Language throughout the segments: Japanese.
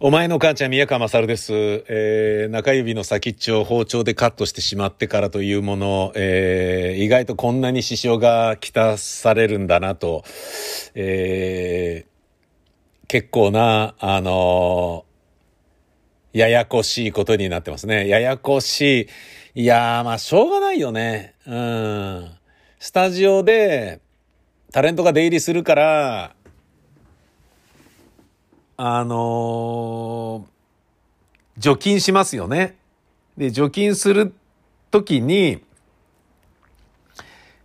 お前の母ちゃん宮川勝です。えー、中指の先っちょを包丁でカットしてしまってからというもの、えー、意外とこんなに支障がきたされるんだなと、えー、結構な、あのー、ややこしいことになってますね。ややこしい。いやー、まあ、しょうがないよね。うん。スタジオで、タレントが出入りするから、あのー、除菌しますよね。で、除菌するときに、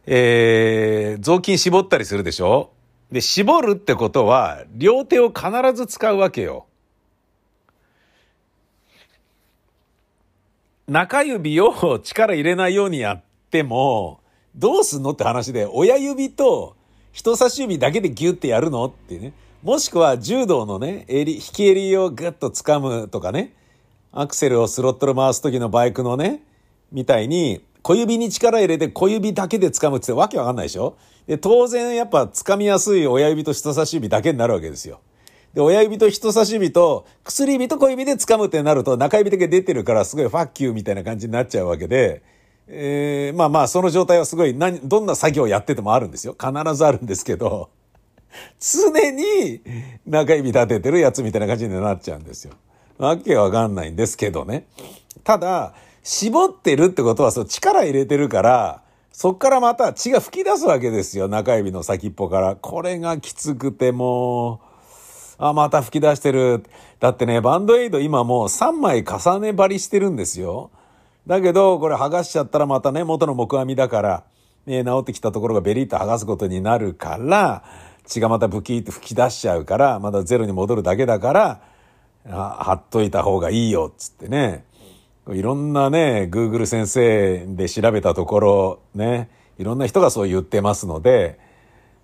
えー、雑巾絞ったりするでしょ？で、絞るってことは、両手を必ず使うわけよ。中指を力入れないようにやっても、どうすんのって話で、親指と人差し指だけでギュッてやるの？ってね。もしくは柔道のね、襟、引き襟をグッと掴むとかね、アクセルをスロットル回す時のバイクのね、みたいに、小指に力入れて小指だけで掴むってわけわかんないでしょ？で、当然やっぱ掴みやすい親指と人差し指だけになるわけですよ。で、親指と人差し指と薬指と小指で掴むってなると中指だけ出てるからすごいファッキューみたいな感じになっちゃうわけで、えー、まあまあその状態はすごい何、どんな作業をやっててもあるんですよ。必ずあるんですけど、常に中指立ててるやつみたいな感じになっちゃうんですよ。わけわかんないんですけどね。ただ、絞ってるってことはそう力入れてるから、そっからまた血が吹き出すわけですよ。中指の先っぽから。これがきつくてもう、あ、また吹き出してる。だってね、バンドエイド今もう3枚重ね張りしてるんですよ。だけど、これ剥がしちゃったらまたね、元の木阿弥だから、ね、治ってきたところがベリッと剥がすことになるから、血がまたブキーって吹き出しちゃうから、まだゼロに戻るだけだから、貼っといた方がいいよ、っつってね。いろんなね、Google 先生で調べたところ、ね、いろんな人がそう言ってますので、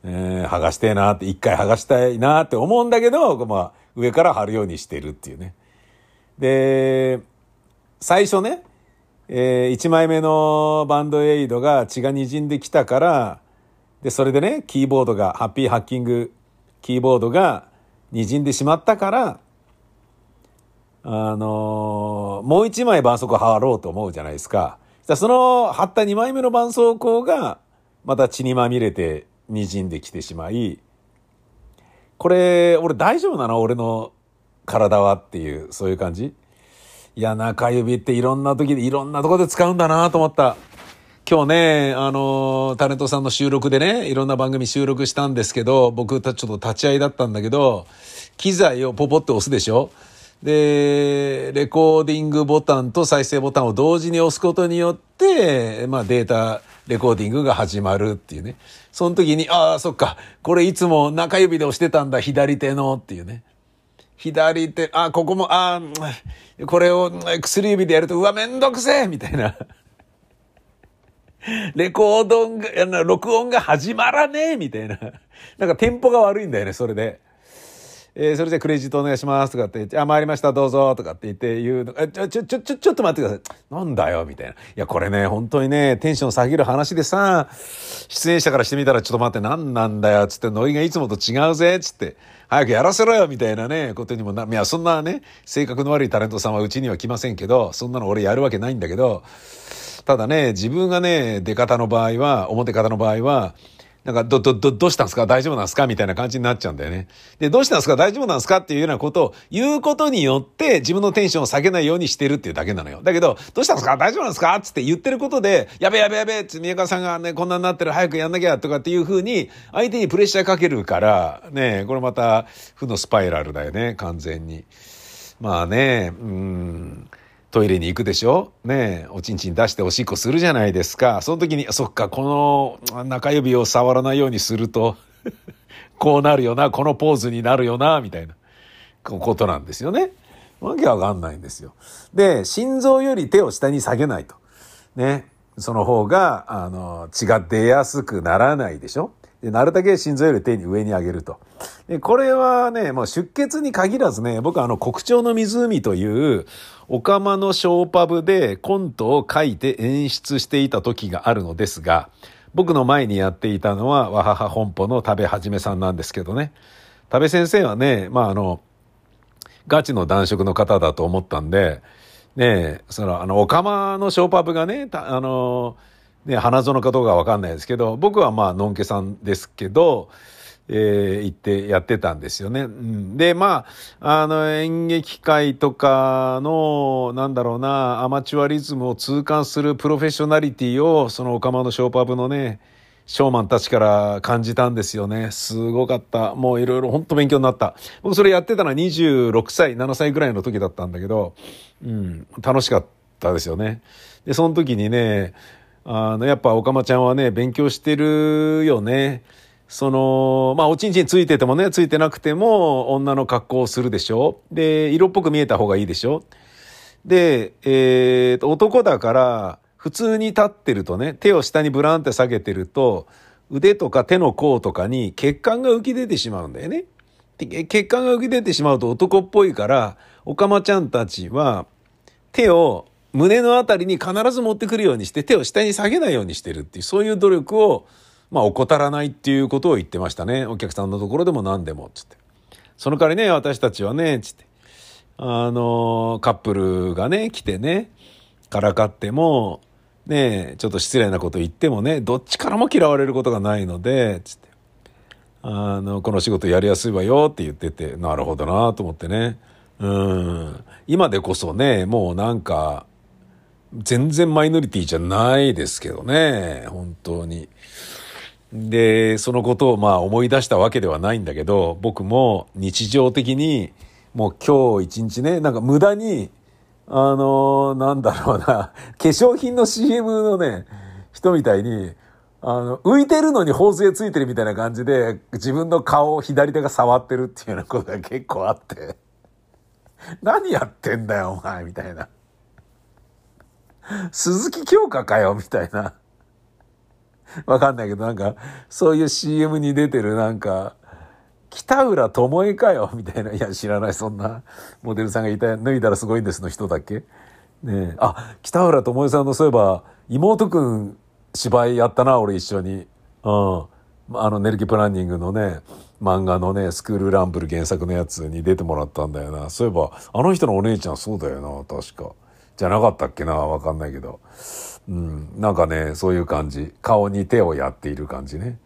えー、剥がしてえなって、一回剥がしたいなって思うんだけど、まあ、上から貼るようにしてるっていうね。で、最初ね、えー、1枚目のバンドエイドが血が滲んできたから、で、それでね、キーボードが、ハッピーハッキングキーボードが滲んでしまったから、あのー、もう一枚絆創膏貼ろうと思うじゃないですか。その貼った二枚目の絆創膏が、また血にまみれて滲んできてしまい、これ、俺大丈夫なの？俺の体はっていう、そういう感じいや、中指っていろんな時でいろんなとこで使うんだなと思った。今日ね、あの、タレントさんの収録でね、いろんな番組収録したんですけど、僕たちちょっと立ち会いだったんだけど、機材をポポって押すでしょで、レコーディングボタンと再生ボタンを同時に押すことによって、まあデータ、レコーディングが始まるっていうね。その時に、ああ、そっか、これいつも中指で押してたんだ、左手のっていうね。左手、あ、ここも、あこれを薬指でやると、うわ、めんどくせえみたいな。レコードが、録音が始まらねえみたいな。なんかテンポが悪いんだよね、それで。えー、それじゃクレジットお願いしますとかって言って、あ、参りました、どうぞとかって言って言うの、ちょ、ちょ、ちょ、ちょ、ちょっと待ってください。なんだよ、みたいな。いや、これね、本当にね、テンション下げる話でさ、出演者からしてみたら、ちょっと待って、なんなんだよ、つって、ノイがいつもと違うぜ、つって、早くやらせろよ、みたいなね、ことにもな、いや、そんなね、性格の悪いタレントさんはうちには来ませんけど、そんなの俺やるわけないんだけど、ただね、自分がね、出方の場合は、表方の場合は、なんか、ど、ど、ど、どうしたんすか？大丈夫なんすか？みたいな感じになっちゃうんだよね。で、どうしたんすか？大丈夫なんですか？っていうようなことを言うことによって自分のテンションを下げないようにしてるっていうだけなのよ。だけど、どうしたんですか？大丈夫なんですか？つって言ってることで、やべやべやべって宮川さんがね、こんなになってる早くやんなきゃとかっていうふうに相手にプレッシャーかけるから、ね、これまた負のスパイラルだよね、完全に。まあね、うん。トイレに行くでしょ？ねえ、おちんちん出しておしっこするじゃないですか。その時に、そっか、この中指を触らないようにすると こうなるよな、このポーズになるよな、みたいなことなんですよね。わけわかんないんですよ。で、心臓より手を下に下げないと。ね。その方が、あの、血が出やすくならないでしょ？で、なるだけ心臓より手に上に上げると。で、これはね、もう出血に限らずね、僕はあの、国鳥の湖という、オカマのショーパブでコントを書いて演出していた時があるのですが、僕の前にやっていたのは、わはは本舗の食べはじめさんなんですけどね。食べ先生はね、まああの、ガチの男色の方だと思ったんで、ねその、あの、オカマのショーパブがね、あの、ね、花園かどうかわかんないですけど、僕はまあ、のんけさんですけど、えー、行ってやってたんですよね。うん、で、まあ、あの、演劇界とかの、なんだろうな、アマチュアリズムを痛感するプロフェッショナリティを、そのオカマのショーパブのね、ショーマンたちから感じたんですよね。すごかった。もういろいろ本当勉強になった。僕それやってたのは26歳、7歳ぐらいの時だったんだけど、うん、楽しかったですよね。で、その時にね、あの、やっぱ、おかまちゃんはね、勉強してるよね。その、まあ、おちんちんついててもね、ついてなくても、女の格好をするでしょで、色っぽく見えた方がいいでしょで、えー、と、男だから、普通に立ってるとね、手を下にブランって下げてると、腕とか手の甲とかに血管が浮き出てしまうんだよね。で血管が浮き出てしまうと男っぽいから、おかまちゃんたちは手を胸のあたりに必ず持ってくるようにして手を下に下げないようにしてるっていう、そういう努力を、まあ、怠らないっていうことを言ってましたね。お客さんのところでも何でも、つって。その代わりね、私たちはね、つって。あの、カップルがね、来てね、からかっても、ねちょっと失礼なこと言ってもね、どっちからも嫌われることがないので、つって。あの、この仕事やりやすいわよって言ってて、なるほどなと思ってね。うん。今でこそね、もうなんか、全然マイノリティじゃないですけどね、本当に。で、そのことをまあ思い出したわけではないんだけど、僕も日常的に、もう今日一日ね、なんか無駄にあのー、なんだろうな、化粧品の CM のね、人みたいに、あの、浮いてるのに縫製ついてるみたいな感じで、自分の顔を左手が触ってるっていうようなことが結構あって、何やってんだよ、お前、みたいな。鈴木京香かよ、みたいな。わかんないけど、なんか、そういう CM に出てるなんか、北浦智恵かよみたいな。いや、知らない、そんなモデルさんがいた、脱いだらすごいんですの人だっけ？ねあ、北浦智恵さんのそういえば、妹くん芝居やったな、俺一緒に。うん。あの、ネルキプランニングのね、漫画のね、スクールランブル原作のやつに出てもらったんだよな。そういえば、あの人のお姉ちゃんそうだよな、確か。じゃなかったっけな、わかんないけど。うん。なんかね、そういう感じ。顔に手をやっている感じね。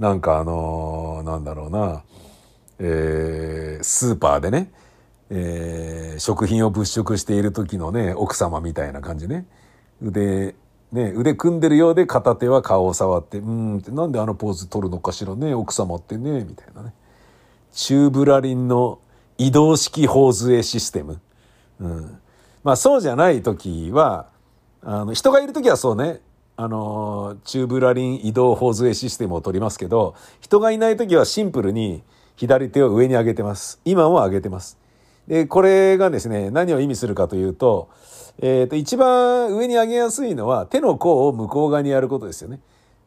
なんかあのー、なんだろうな。えー、スーパーでね、えー、食品を物色している時のね、奥様みたいな感じね。腕、ね、腕組んでるようで片手は顔を触って、うんって、なんであのポーズ取るのかしらね、奥様ってね、みたいなね。チューブラリンの移動式頬杖システム。うん。まあそうじゃない時は、あの、人がいる時はそうね、あの、チューブラリン移動頬杖システムを取りますけど、人がいない時はシンプルに、左手を上に上げてます。今も上げてます。で、これがですね、何を意味するかというと、えっ、ー、と、一番上に上げやすいのは手の甲を向こう側にやることですよね。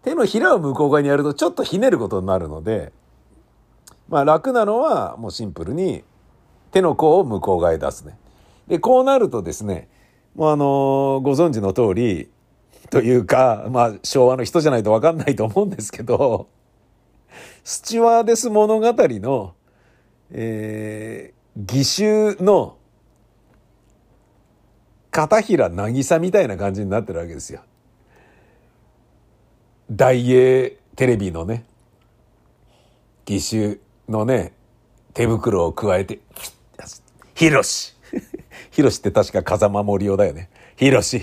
手のひらを向こう側にやるとちょっとひねることになるので、まあ楽なのはもうシンプルに手の甲を向こう側へ出すね。で、こうなるとですね、もうあのご存知の通り、というか、まあ昭和の人じゃないとわかんないと思うんですけど、スチュワーデス物語の、えー、義手の片平渚みたいな感じになってるわけですよ。大英テレビのね、義手のね、手袋を加えて、ヒロシヒロシって確か風間森夫だよね。ヒロシ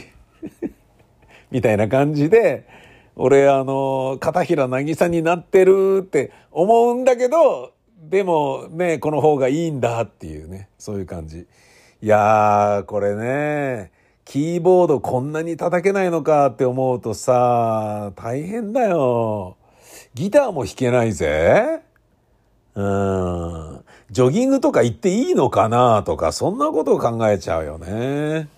みたいな感じで、俺あの、片平渚になってるって思うんだけど、でもね、この方がいいんだっていうね、そういう感じ。いやー、これね、キーボードこんなに叩けないのかって思うとさ、大変だよ。ギターも弾けないぜ。うん。ジョギングとか行っていいのかなとか、そんなことを考えちゃうよね。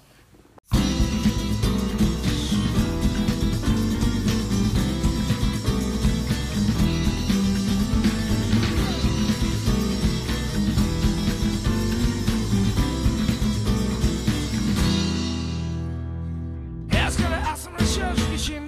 信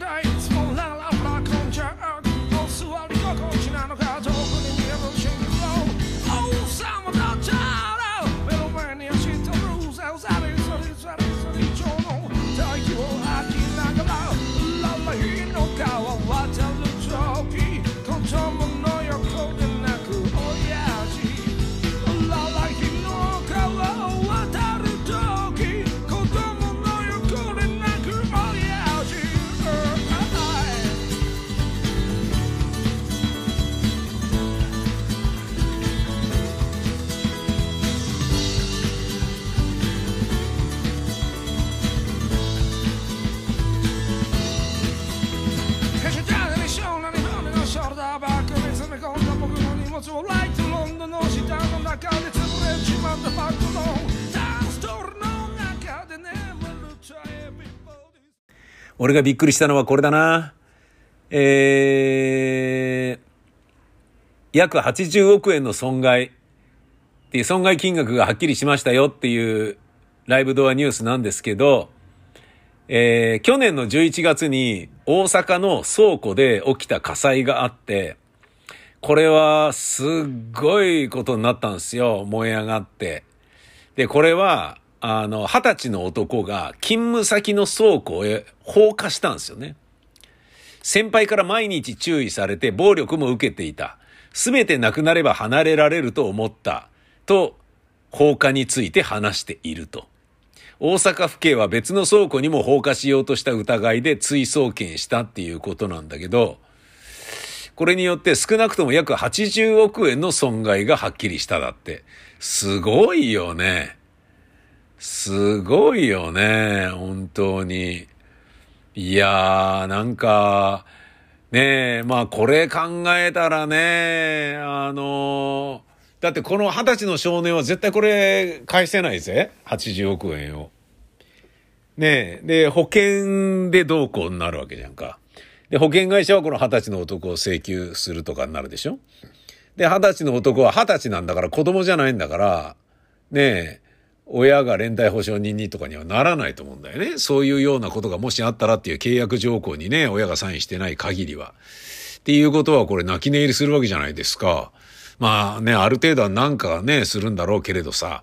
俺がびっくりしたのはこれだな。えー、約80億円の損害っていう損害金額がはっきりしましたよっていうライブドアニュースなんですけど、えー、去年の11月に大阪の倉庫で起きた火災があって、これはすっごいことになったんですよ。燃え上がって。で、これは、あの、二十歳の男が勤務先の倉庫へ放火したんですよね。先輩から毎日注意されて暴力も受けていた。すべてなくなれば離れられると思った。と、放火について話していると。大阪府警は別の倉庫にも放火しようとした疑いで追送検したっていうことなんだけど、これによって少なくとも約80億円の損害がはっきりしただって。すごいよね。すごいよね。本当に。いやー、なんか、ねえ、まあこれ考えたらね、あのだってこの二十歳の少年は絶対これ返せないぜ。80億円を。ねえ、で、保険でどうこうになるわけじゃんか。で、保険会社はこの二十歳の男を請求するとかになるでしょで、二十歳の男は二十歳なんだから子供じゃないんだから、ねえ、親が連帯保証人にとかにはならないと思うんだよね。そういうようなことがもしあったらっていう契約条項にね、親がサインしてない限りは。っていうことはこれ泣き寝入りするわけじゃないですか。まあね、ある程度はなんかね、するんだろうけれどさ。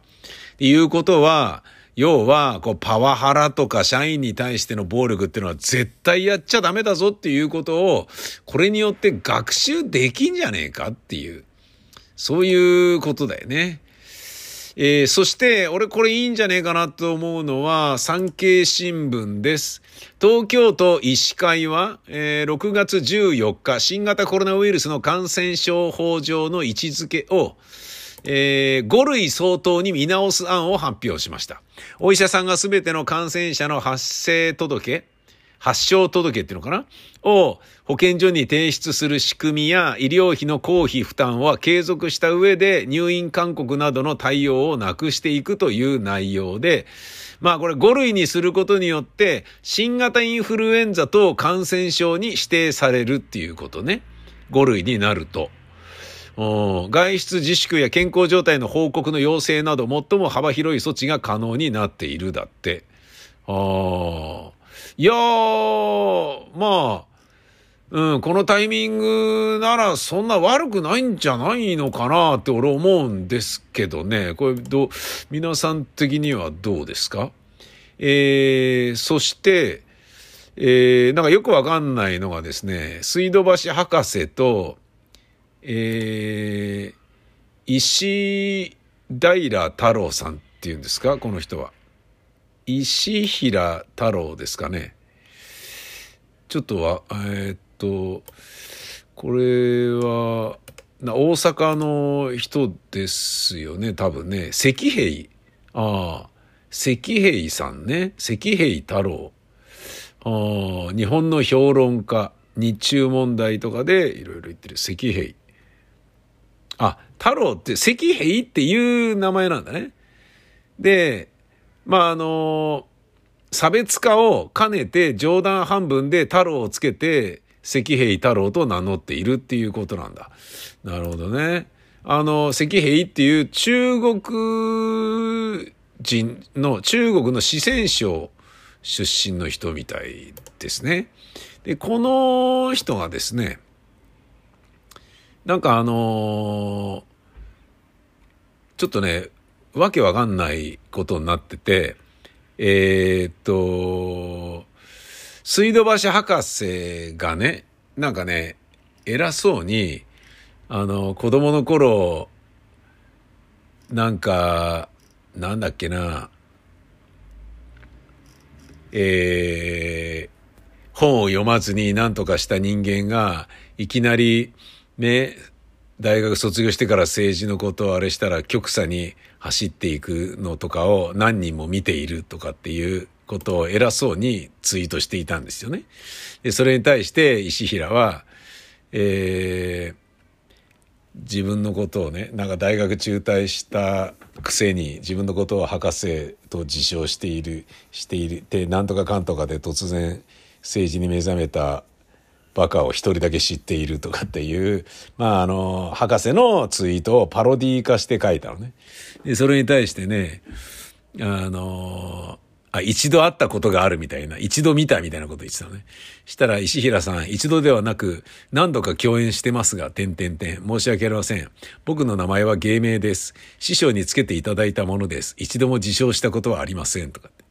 っていうことは、要は、こう、パワハラとか社員に対しての暴力っていうのは絶対やっちゃダメだぞっていうことを、これによって学習できんじゃねえかっていう、そういうことだよね。えーそして、俺これいいんじゃねえかなと思うのは、産経新聞です。東京都医師会は、えー6月14日、新型コロナウイルスの感染症法上の位置づけを、え5類相当に見直す案を発表しました。お医者さんがすべての感染者の発生届、発症届っていうのかな？を保健所に提出する仕組みや医療費の公費負担は継続した上で入院勧告などの対応をなくしていくという内容で、まあこれ5類にすることによって新型インフルエンザ等感染症に指定されるっていうことね。5類になると。外出自粛や健康状態の報告の要請など最も幅広い措置が可能になっているだって。ああ。いやー、まあ、うん、このタイミングならそんな悪くないんじゃないのかなって俺思うんですけどね。これど、皆さん的にはどうですか？えー、そして、えー、なんかよくわかんないのがですね、水道橋博士と、えー、石平太郎さんっていうんですか？この人は。石平太郎ですかね。ちょっとは、えーっと、これは、大阪の人ですよね、多分ね。石平。ああ、石平さんね。石平太郎。ああ、日本の評論家、日中問題とかでいろいろ言ってる石平。あ、太郎って石平っていう名前なんだね。で、まああの差別化を兼ねて冗談半分で太郎をつけて石平太郎と名乗っているっていうことなんだ。なるほどね。あの、石平っていう中国人の、中国の四川省出身の人みたいですね。で、この人がですね、なんかあのちょっとね、わけわかんないことになってて、えーっと、水道橋博士がね、なんかね、偉そうに、あの、子供の頃、なんか、なんだっけな、えー本を読まずに何とかした人間が、いきなり、ね、大学卒業してから政治のことをあれしたら極左に走っていくのとかを何人も見ているとかっていうことを偉そうにツイートしていたんですよね。で、それに対して石平は、えー自分のことをね、なんか大学中退したくせに自分のことを博士と自称している、している、で、なんとかかんとかで突然政治に目覚めたバカを一人だけ知っているとかっていう、まああの、博士のツイートをパロディ化して書いたのね。で、それに対してね、あの、あ、一度会ったことがあるみたいな、一度見たみたいなこと言ってたのね。したら石平さん、一度ではなく何度か共演してますが、点々点。申し訳ありません。僕の名前は芸名です。師匠につけていただいたものです。一度も自称したことはありません。とかって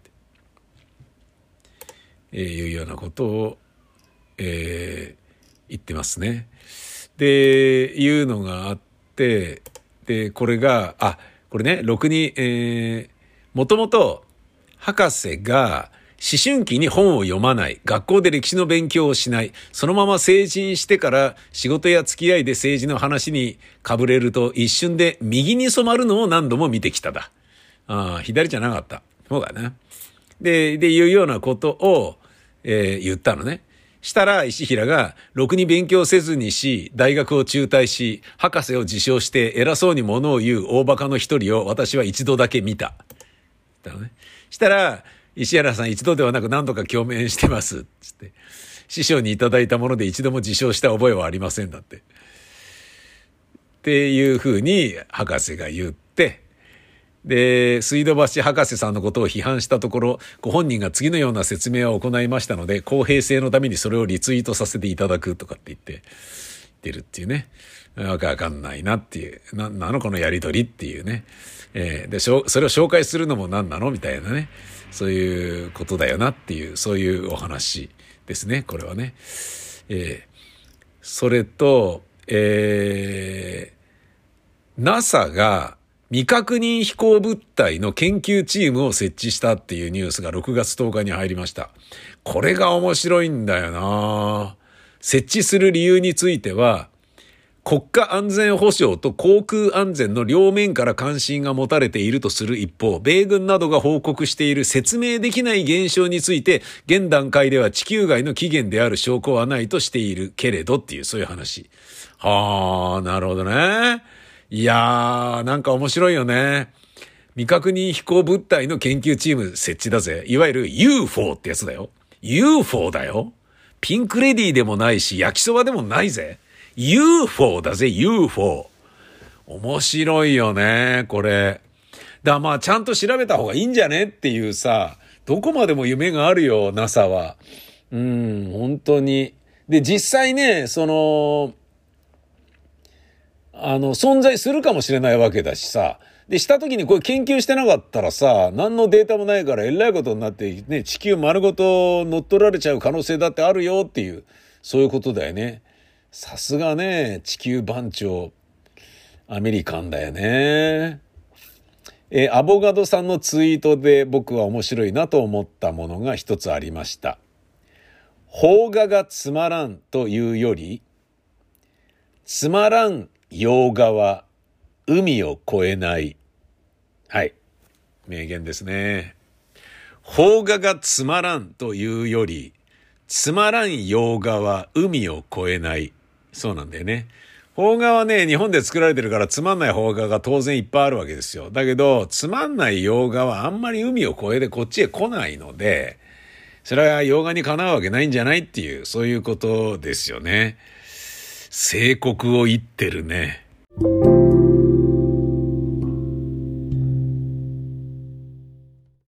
言って。えー、いうようなことを、えー、言ってますね。で、いうのがあって、で、これが、あ、これね、ろくに、えー、もともと、博士が思春期に本を読まない、学校で歴史の勉強をしない、そのまま成人してから仕事や付き合いで政治の話にかぶれると一瞬で右に染まるのを何度も見てきただ。ああ、左じゃなかった。そうだな。で、で、いうようなことを、えー言ったのね。したら石平が、ろくに勉強せずにし、大学を中退し、博士を自称して偉そうにものを言う大バカの一人を私は一度だけ見た。だね。したら、石原さん一度ではなく何度か共鳴してます。つって。師匠にいただいたもので一度も自称した覚えはありませんだって。っていうふうに博士が言って、で、水道橋博士さんのことを批判したところ、ご本人が次のような説明を行いましたので、公平性のためにそれをリツイートさせていただくとかって言って、言ってるっていうね。わけわかんないなっていう。な、なのこのやりとりっていうね。えーで、しょそれを紹介するのも何なのみたいなね。そういうことだよなっていう、そういうお話ですね。これはね。えーそれと、えー NASA が未確認飛行物体の研究チームを設置したっていうニュースが6月10日に入りました。これが面白いんだよな設置する理由については、国家安全保障と航空安全の両面から関心が持たれているとする一方、米軍などが報告している説明できない現象について、現段階では地球外の起源である証拠はないとしているけれどっていう、そういう話。はあ、なるほどね。いやー、なんか面白いよね。未確認飛行物体の研究チーム設置だぜ。いわゆる UFO ってやつだよ。UFO だよ。ピンクレディーでもないし、焼きそばでもないぜ。UFO だぜ、UFO。面白いよね、これ。だまあ、ちゃんと調べた方がいいんじゃねっていうさ、どこまでも夢があるよ、NASA は。うん、本当に。で、実際ね、その、あの、存在するかもしれないわけだしさ。で、した時にこれ研究してなかったらさ、何のデータもないからえらいことになって、ね、地球丸ごと乗っ取られちゃう可能性だってあるよっていう、そういうことだよね。さすがね、地球番長、アメリカンだよね。えアボガドさんのツイートで僕は面白いなと思ったものが一つありました。邦画がつまらんというより、つまらん洋画は海を越えない。はい。名言ですね。邦画がつまらんというより、つまらん洋画は海を越えない。そうなんだよね。邦画はね、日本で作られてるからつまんない邦画が当然いっぱいあるわけですよ。だけど、つまんない洋画はあんまり海を越えてこっちへ来ないので、それは洋画にかなうわけないんじゃないっていう、そういうことですよね。聖国を言ってるね。